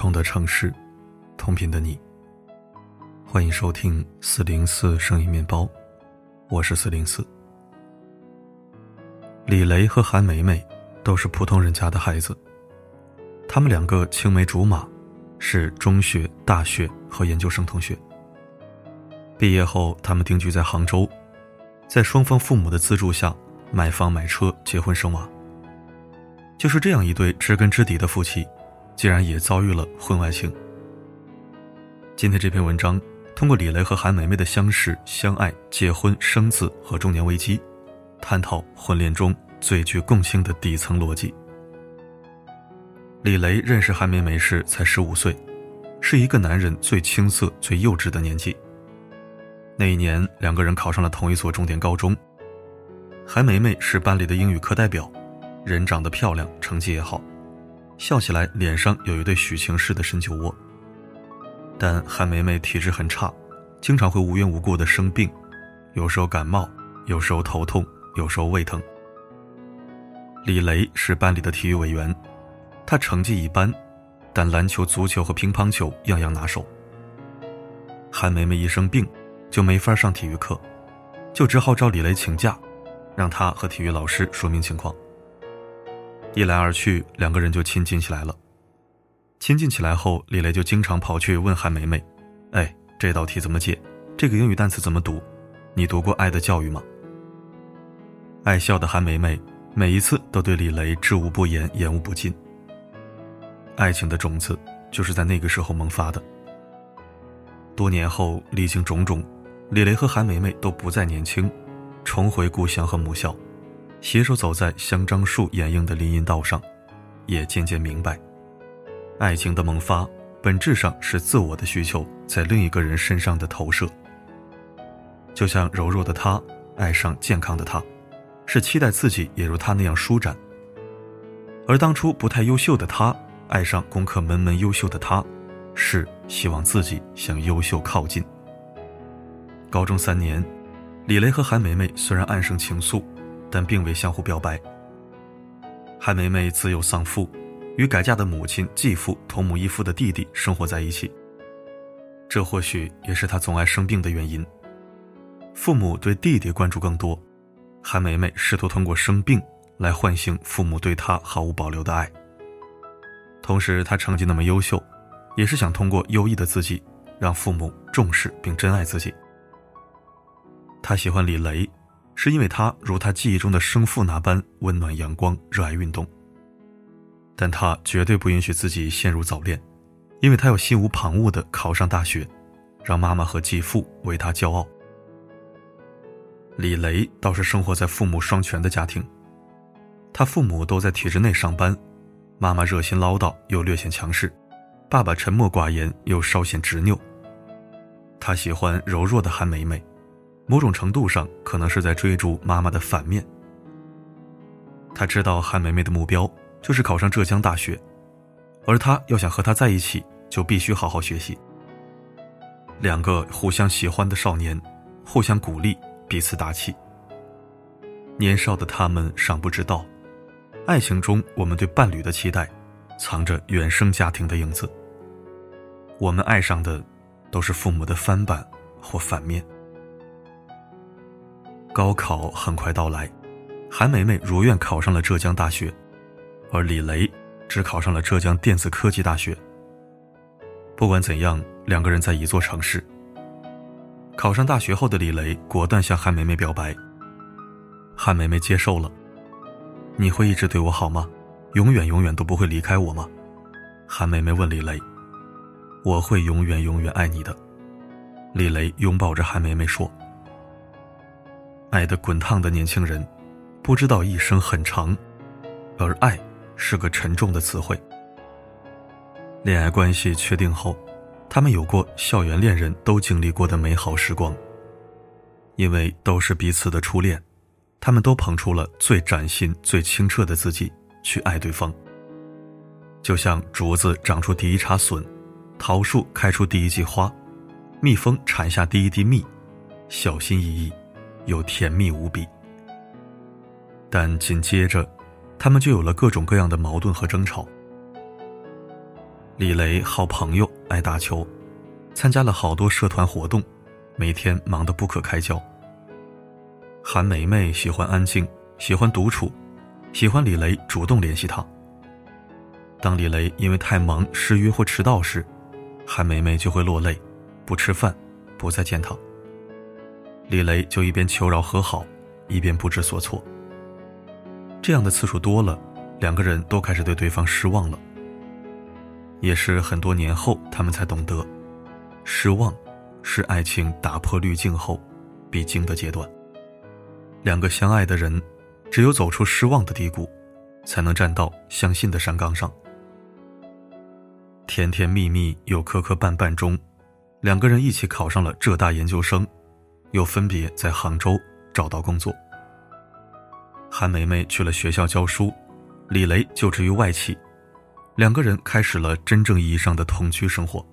同的城市，同频的你。欢迎收听四零四声音面包，我是四零四。李雷和韩梅梅都是普通人家的孩子，他们两个青梅竹马，是中学、大学和研究生同学。毕业后，他们定居在杭州，在双方父母的资助下买房买车、结婚生娃。就是这样一对知根知底的夫妻。竟然也遭遇了婚外情。今天这篇文章通过李雷和韩梅梅的相识、相爱、结婚、生子和中年危机，探讨婚恋中最具共性的底层逻辑。李雷认识韩梅梅时才十五岁，是一个男人最青涩、最幼稚的年纪。那一年，两个人考上了同一所重点高中。韩梅梅是班里的英语课代表，人长得漂亮，成绩也好。笑起来脸上有一对许晴式的深酒窝。但韩梅梅体质很差，经常会无缘无故的生病，有时候感冒，有时候头痛，有时候胃疼。李雷是班里的体育委员，他成绩一般，但篮球、足球和乒乓球样样拿手。韩梅梅一生病，就没法上体育课，就只好找李雷请假，让他和体育老师说明情况。一来二去，两个人就亲近起来了。亲近起来后，李雷就经常跑去问韩梅梅：“哎，这道题怎么解？这个英语单词怎么读？你读过《爱的教育》吗？”爱笑的韩梅梅每一次都对李雷知无不言，言无不尽。爱情的种子就是在那个时候萌发的。多年后，历经种种，李雷和韩梅梅都不再年轻，重回故乡和母校。携手走在香樟树掩映的林荫道上，也渐渐明白，爱情的萌发本质上是自我的需求在另一个人身上的投射。就像柔弱的他爱上健康的他，是期待自己也如他那样舒展；而当初不太优秀的他爱上功课门门优秀的他，是希望自己向优秀靠近。高中三年，李雷和韩梅梅虽然暗生情愫。但并未相互表白。韩梅梅自幼丧父，与改嫁的母亲、继父同母异父的弟弟生活在一起。这或许也是她总爱生病的原因。父母对弟弟关注更多，韩梅梅试图通过生病来唤醒父母对她毫无保留的爱。同时，她成绩那么优秀，也是想通过优异的自己，让父母重视并珍爱自己。她喜欢李雷。是因为他如他记忆中的生父那般温暖阳光、热爱运动，但他绝对不允许自己陷入早恋，因为他要心无旁骛地考上大学，让妈妈和继父为他骄傲。李雷倒是生活在父母双全的家庭，他父母都在体制内上班，妈妈热心唠叨又略显强势，爸爸沉默寡言又稍显执拗。他喜欢柔弱的韩梅梅。某种程度上，可能是在追逐妈妈的反面。他知道韩梅梅的目标就是考上浙江大学，而他要想和她在一起，就必须好好学习。两个互相喜欢的少年，互相鼓励，彼此打气。年少的他们尚不知道，爱情中我们对伴侣的期待，藏着原生家庭的影子。我们爱上的，都是父母的翻版或反面。高考很快到来，韩梅梅如愿考上了浙江大学，而李雷只考上了浙江电子科技大学。不管怎样，两个人在一座城市。考上大学后的李雷果断向韩梅梅表白。韩梅梅接受了。你会一直对我好吗？永远永远都不会离开我吗？韩梅梅问李雷。我会永远永远爱你的。李雷拥抱着韩梅梅说。爱的滚烫的年轻人，不知道一生很长，而爱是个沉重的词汇。恋爱关系确定后，他们有过校园恋人都经历过的美好时光。因为都是彼此的初恋，他们都捧出了最崭新、最清澈的自己去爱对方。就像竹子长出第一茬笋，桃树开出第一季花，蜜蜂产下第一滴蜜，小心翼翼。又甜蜜无比，但紧接着，他们就有了各种各样的矛盾和争吵。李雷好朋友，爱打球，参加了好多社团活动，每天忙得不可开交。韩梅梅喜欢安静，喜欢独处，喜欢李雷主动联系她。当李雷因为太忙失约或迟到时，韩梅梅就会落泪，不吃饭，不再见他。李雷就一边求饶和好，一边不知所措。这样的次数多了，两个人都开始对对方失望了。也是很多年后，他们才懂得，失望是爱情打破滤镜后必经的阶段。两个相爱的人，只有走出失望的低谷，才能站到相信的山岗上。甜甜蜜蜜又磕磕绊绊中，两个人一起考上了浙大研究生，又分别在杭州找到工作。韩梅梅去了学校教书，李雷就职于外企，两个人开始了真正意义上的同居生活。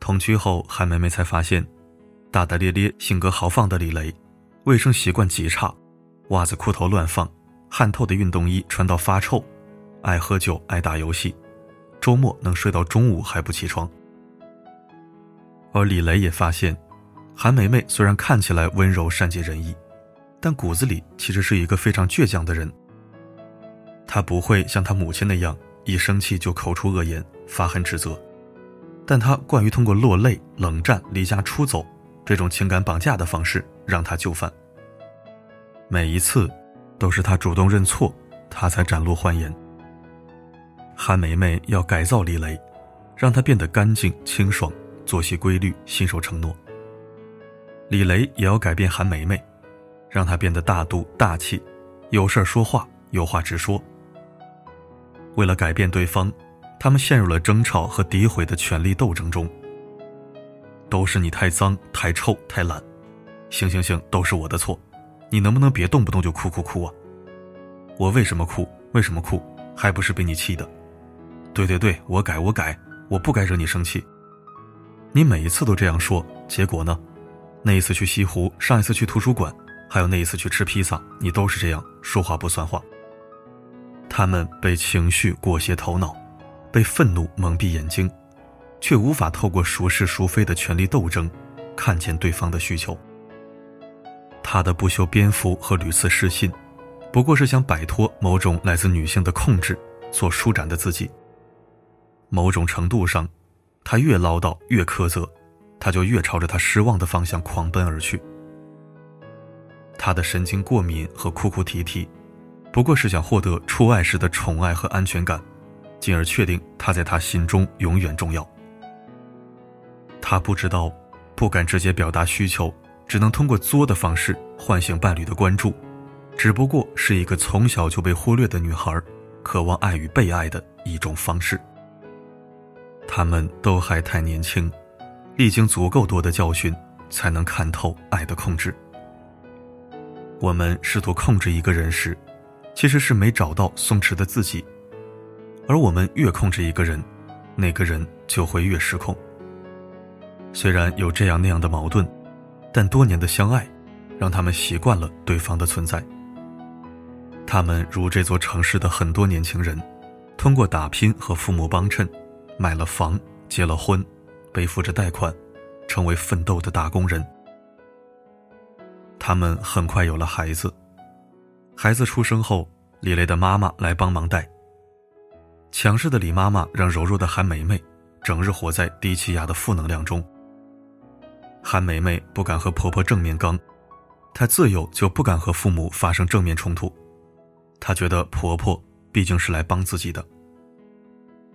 同居后，韩梅梅才发现，大大咧咧、性格豪放的李雷，卫生习惯极差，袜子裤头乱放，汗透的运动衣穿到发臭，爱喝酒，爱打游戏。周末能睡到中午还不起床，而李雷也发现，韩梅梅虽然看起来温柔善解人意，但骨子里其实是一个非常倔强的人。她不会像她母亲那样一生气就口出恶言、发狠指责，但她惯于通过落泪、冷战、离家出走这种情感绑架的方式让他就范。每一次，都是他主动认错，他才展露欢颜。韩梅梅要改造李雷，让他变得干净清爽，作息规律，信守承诺。李雷也要改变韩梅梅，让她变得大度大气，有事说话，有话直说。为了改变对方，他们陷入了争吵和诋毁的权力斗争中。都是你太脏、太臭、太懒，行行行，都是我的错，你能不能别动不动就哭哭哭啊？我为什么哭？为什么哭？还不是被你气的。对对对，我改我改，我不该惹你生气。你每一次都这样说，结果呢？那一次去西湖，上一次去图书馆，还有那一次去吃披萨，你都是这样说话不算话。他们被情绪裹挟头脑，被愤怒蒙蔽眼睛，却无法透过孰是孰非的权力斗争，看见对方的需求。他的不修边幅和屡次失信，不过是想摆脱某种来自女性的控制，所舒展的自己。某种程度上，他越唠叨越苛责，他就越朝着他失望的方向狂奔而去。他的神经过敏和哭哭啼啼，不过是想获得初爱时的宠爱和安全感，进而确定他在他心中永远重要。他不知道，不敢直接表达需求，只能通过作的方式唤醒伴侣的关注，只不过是一个从小就被忽略的女孩，渴望爱与被爱的一种方式。他们都还太年轻，历经足够多的教训，才能看透爱的控制。我们试图控制一个人时，其实是没找到松弛的自己；而我们越控制一个人，那个人就会越失控。虽然有这样那样的矛盾，但多年的相爱，让他们习惯了对方的存在。他们如这座城市的很多年轻人，通过打拼和父母帮衬。买了房，结了婚，背负着贷款，成为奋斗的打工人。他们很快有了孩子，孩子出生后，李雷的妈妈来帮忙带。强势的李妈妈让柔弱的韩梅梅整日活在低气压的负能量中。韩梅梅不敢和婆婆正面刚，她自幼就不敢和父母发生正面冲突，她觉得婆婆毕竟是来帮自己的。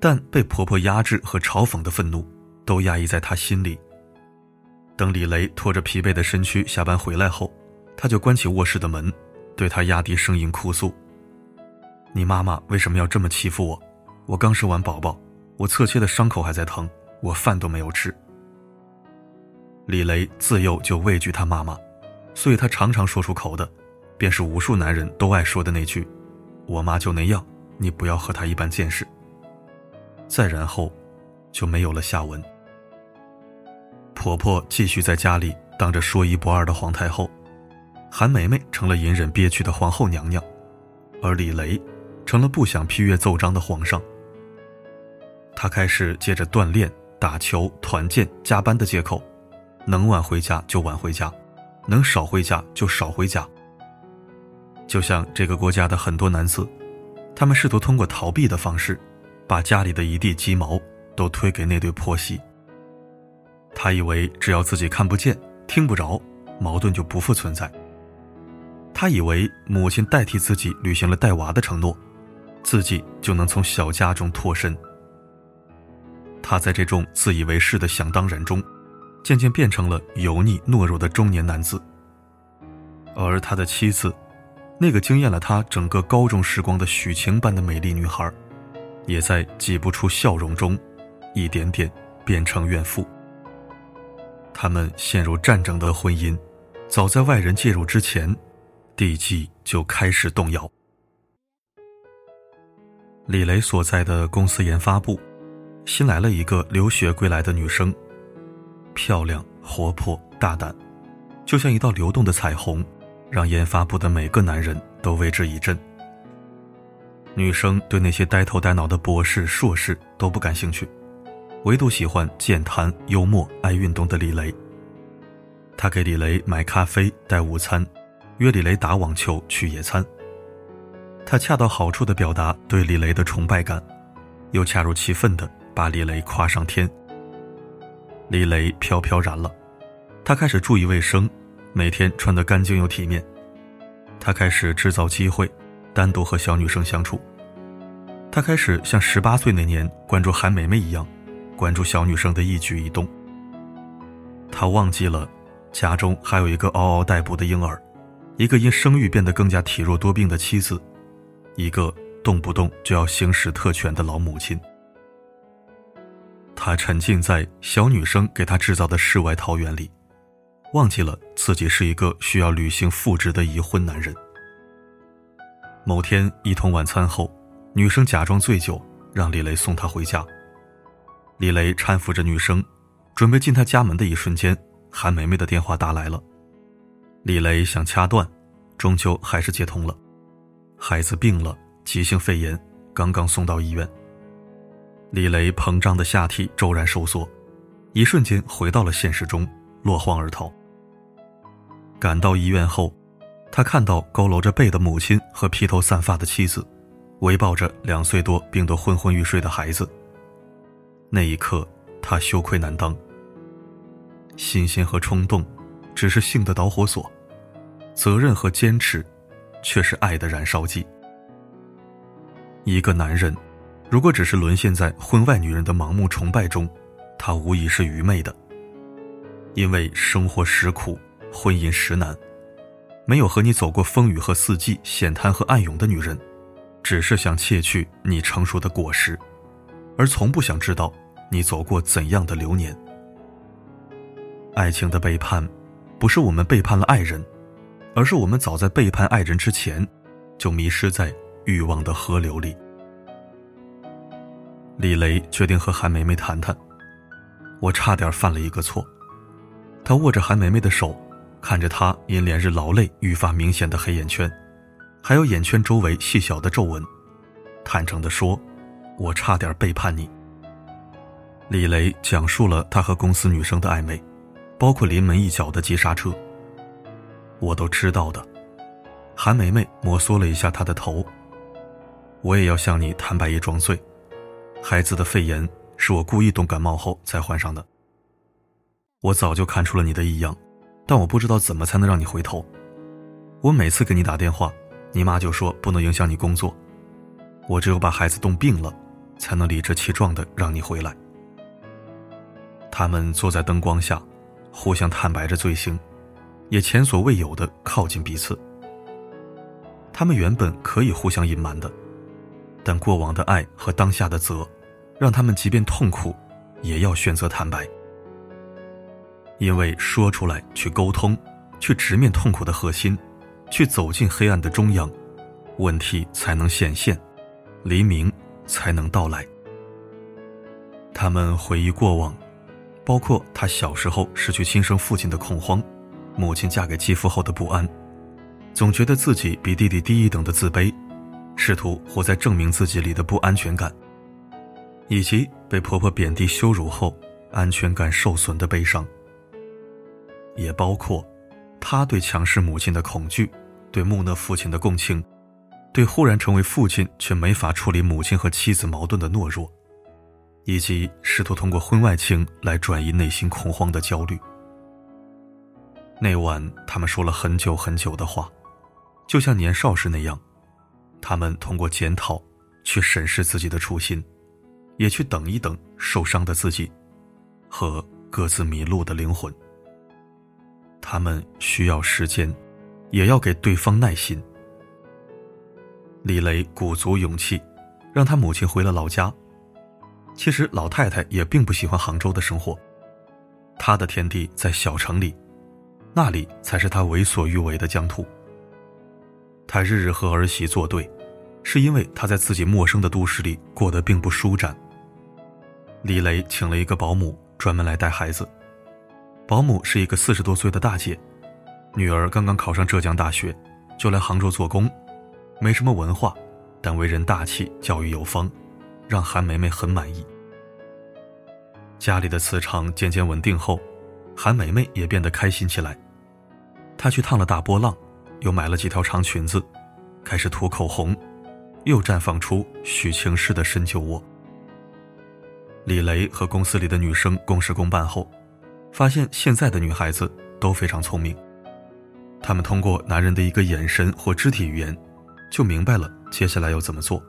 但被婆婆压制和嘲讽的愤怒，都压抑在他心里。等李雷拖着疲惫的身躯下班回来后，他就关起卧室的门，对他压低声音哭诉：“你妈妈为什么要这么欺负我？我刚生完宝宝，我侧切的伤口还在疼，我饭都没有吃。”李雷自幼就畏惧他妈妈，所以他常常说出口的，便是无数男人都爱说的那句：“我妈就那样，你不要和她一般见识。”再然后，就没有了下文。婆婆继续在家里当着说一不二的皇太后，韩梅梅成了隐忍憋屈的皇后娘娘，而李雷成了不想批阅奏章的皇上。他开始借着锻炼、打球、团建、加班的借口，能晚回家就晚回家，能少回家就少回家。就像这个国家的很多男子，他们试图通过逃避的方式，把家里的一地鸡毛都推给那对婆媳。他以为只要自己看不见、听不着，矛盾就不复存在。他以为母亲代替自己履行了带娃的承诺，自己就能从小家中脱身。他在这种自以为是的想当然中，渐渐变成了油腻懦弱的中年男子。而他的妻子，那个惊艳了他整个高中时光的许晴般的美丽女孩，也在挤不出笑容中，一点点变成怨妇。他们陷入战争的婚姻，早在外人介入之前。地基就开始动摇。李雷所在的公司研发部，新来了一个留学归来的女生，漂亮、活泼、大胆，就像一道流动的彩虹，让研发部的每个男人都为之一振。女生对那些呆头呆脑的博士、硕士都不感兴趣，唯独喜欢健谈、幽默、爱运动的李雷。他给李雷买咖啡、带午餐。约李雷打网球、去野餐。他恰到好处地表达对李雷的崇拜感，又恰如其分地把李雷夸上天。李雷飘飘然了，他开始注意卫生，每天穿得干净又体面。他开始制造机会，单独和小女生相处。他开始像十八岁那年关注韩梅梅一样，关注小女生的一举一动。他忘记了，家中还有一个嗷嗷待哺的婴儿。一个因生育变得更加体弱多病的妻子，一个动不动就要行使特权的老母亲。他沉浸在小女生给他制造的世外桃源里，忘记了自己是一个需要履行父职的已婚男人。某天一同晚餐后，女生假装醉酒，让李雷送她回家。李雷搀扶着女生，准备进她家门的一瞬间，韩梅梅的电话打来了。李雷想掐断，终究还是接通了。孩子病了，急性肺炎，刚刚送到医院。李雷膨胀的下体骤然收缩，一瞬间回到了现实中，落荒而逃。赶到医院后，他看到佝偻着背的母亲和披头散发的妻子，围抱着两岁多病得昏昏欲睡的孩子。那一刻，他羞愧难当。新鲜和冲动。只是性的导火索，责任和坚持，却是爱的燃烧剂。一个男人，如果只是沦陷在婚外女人的盲目崇拜中，他无疑是愚昧的。因为生活实苦，婚姻实难，没有和你走过风雨和四季、险滩和暗涌的女人，只是想窃取你成熟的果实，而从不想知道你走过怎样的流年。爱情的背叛。不是我们背叛了爱人，而是我们早在背叛爱人之前，就迷失在欲望的河流里。李雷决定和韩梅梅谈谈。我差点犯了一个错。他握着韩梅梅的手，看着她因连日劳累愈发明显的黑眼圈，还有眼圈周围细小的皱纹，坦诚地说：“我差点背叛你。”李雷讲述了他和公司女生的暧昧。包括临门一脚的急刹车，我都知道的。韩梅梅摩挲了一下他的头。我也要向你坦白一桩罪，孩子的肺炎是我故意冻感冒后才患上的。我早就看出了你的异样，但我不知道怎么才能让你回头。我每次给你打电话，你妈就说不能影响你工作。我只有把孩子冻病了，才能理直气壮的让你回来。他们坐在灯光下。互相坦白着罪行，也前所未有的靠近彼此。他们原本可以互相隐瞒的，但过往的爱和当下的责，让他们即便痛苦，也要选择坦白。因为说出来，去沟通，去直面痛苦的核心，去走进黑暗的中央，问题才能显现，黎明才能到来。他们回忆过往。包括他小时候失去亲生父亲的恐慌，母亲嫁给继父后的不安，总觉得自己比弟弟低一等的自卑，试图活在证明自己里的不安全感，以及被婆婆贬低羞辱后安全感受损的悲伤，也包括她对强势母亲的恐惧，对木讷父亲的共情，对忽然成为父亲却没法处理母亲和妻子矛盾的懦弱，以及试图通过婚外情来转移内心恐慌的焦虑。那晚，他们说了很久很久的话，就像年少时那样。他们通过检讨，去审视自己的初心，也去等一等受伤的自己，和各自迷路的灵魂。他们需要时间，也要给对方耐心。李雷鼓足勇气，让他母亲回了老家。其实老太太也并不喜欢杭州的生活，她的天地在小城里，那里才是她为所欲为的疆土。他日日和儿媳作对，是因为他在自己陌生的都市里过得并不舒展。李雷请了一个保姆，专门来带孩子。保姆是一个四十多岁的大姐，女儿刚刚考上浙江大学，就来杭州做工，没什么文化，但为人大气，教育有方，让韩梅梅很满意。家里的磁场渐渐稳定后，韩梅梅也变得开心起来。她去烫了大波浪。又买了几条长裙子，开始涂口红，又绽放出许晴式的深酒窝。李雷和公司里的女生公事公办后，发现现在的女孩子都非常聪明。她们通过男人的一个眼神或肢体语言，就明白了接下来要怎么做。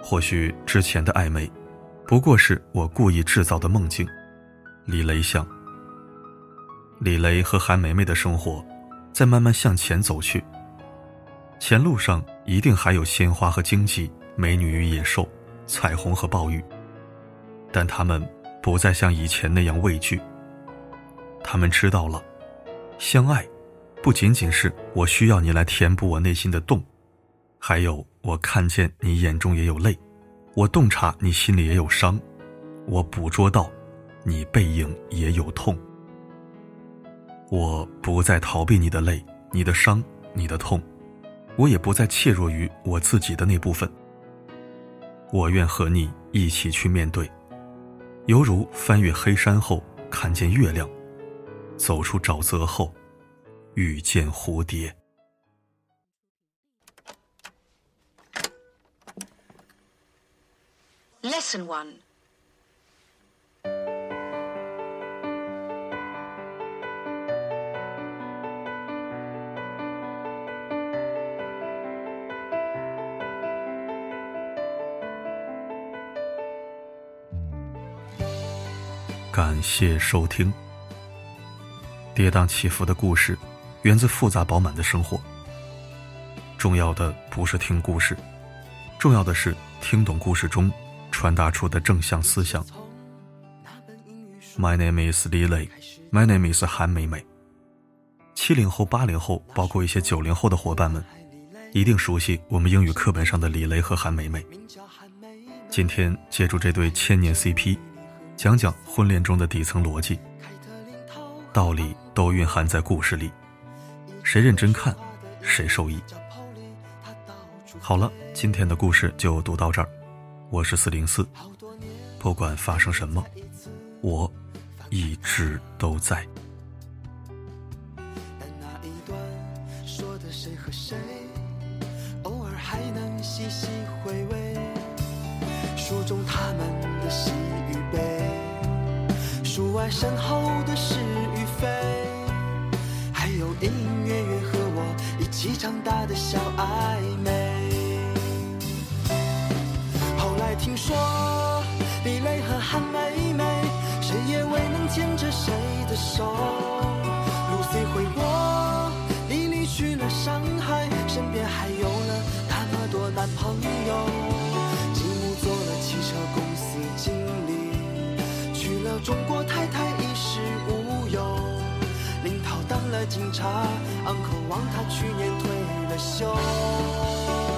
或许之前的暧昧，不过是我故意制造的梦境。李雷想。李雷和韩梅梅的生活。在慢慢向前走去，前路上一定还有鲜花和荆棘，美女与野兽，彩虹和暴雨。但他们不再像以前那样畏惧。他们知道了，相爱，不仅仅是我需要你来填补我内心的洞，还有我看见你眼中也有泪，我洞察你心里也有伤，我捕捉到，你背影也有痛。我不再逃避你的泪、你的伤、你的痛，我也不再怯弱于我自己的那部分。我愿和你一起去面对，犹如翻越黑山后看见月亮，走出沼泽后遇见蝴蝶。Lesson one。感谢收听。跌宕起伏的故事，源自复杂饱满的生活。重要的不是听故事，重要的是听懂故事中传达出的正向思想。My name is Li Lei. My name is 韩美美。七零后、八零后，包括一些九零后的伙伴们，一定熟悉我们英语课本上的李雷和韩美美。今天借助这对千年 CP。讲讲婚恋中的底层逻辑，道理都蕴含在故事里，谁认真看，谁受益。好了，今天的故事就读到这儿，我是四零四，不管发生什么，我一直都在。书中他们的喜与悲。书外身后的是与非，隐隐约约和我一起长大的小暧昧。后来听说李雷和韩梅梅，谁也未能牵着谁的手。Lucy 回国，李丽去了上海，身边还有了那么多男朋友。继母做了汽车公司经理，娶了中国太太。了警察，uncle 王他去年退了休。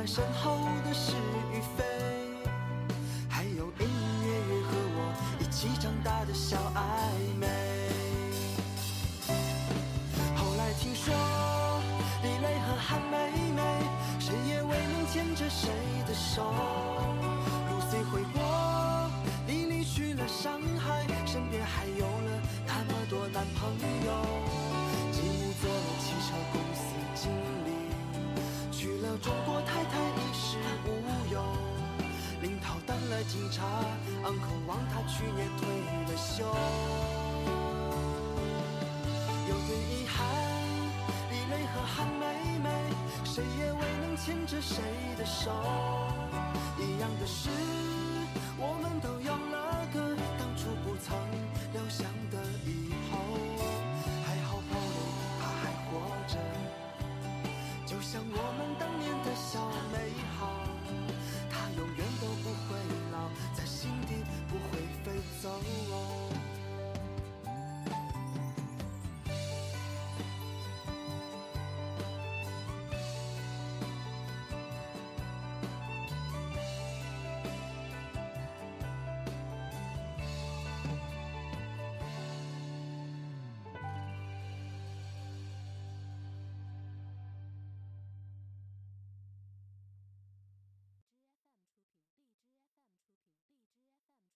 在身后。去年退了休。有点遗憾，李雷和韩梅梅，谁也未能牵着谁的手，一样的事。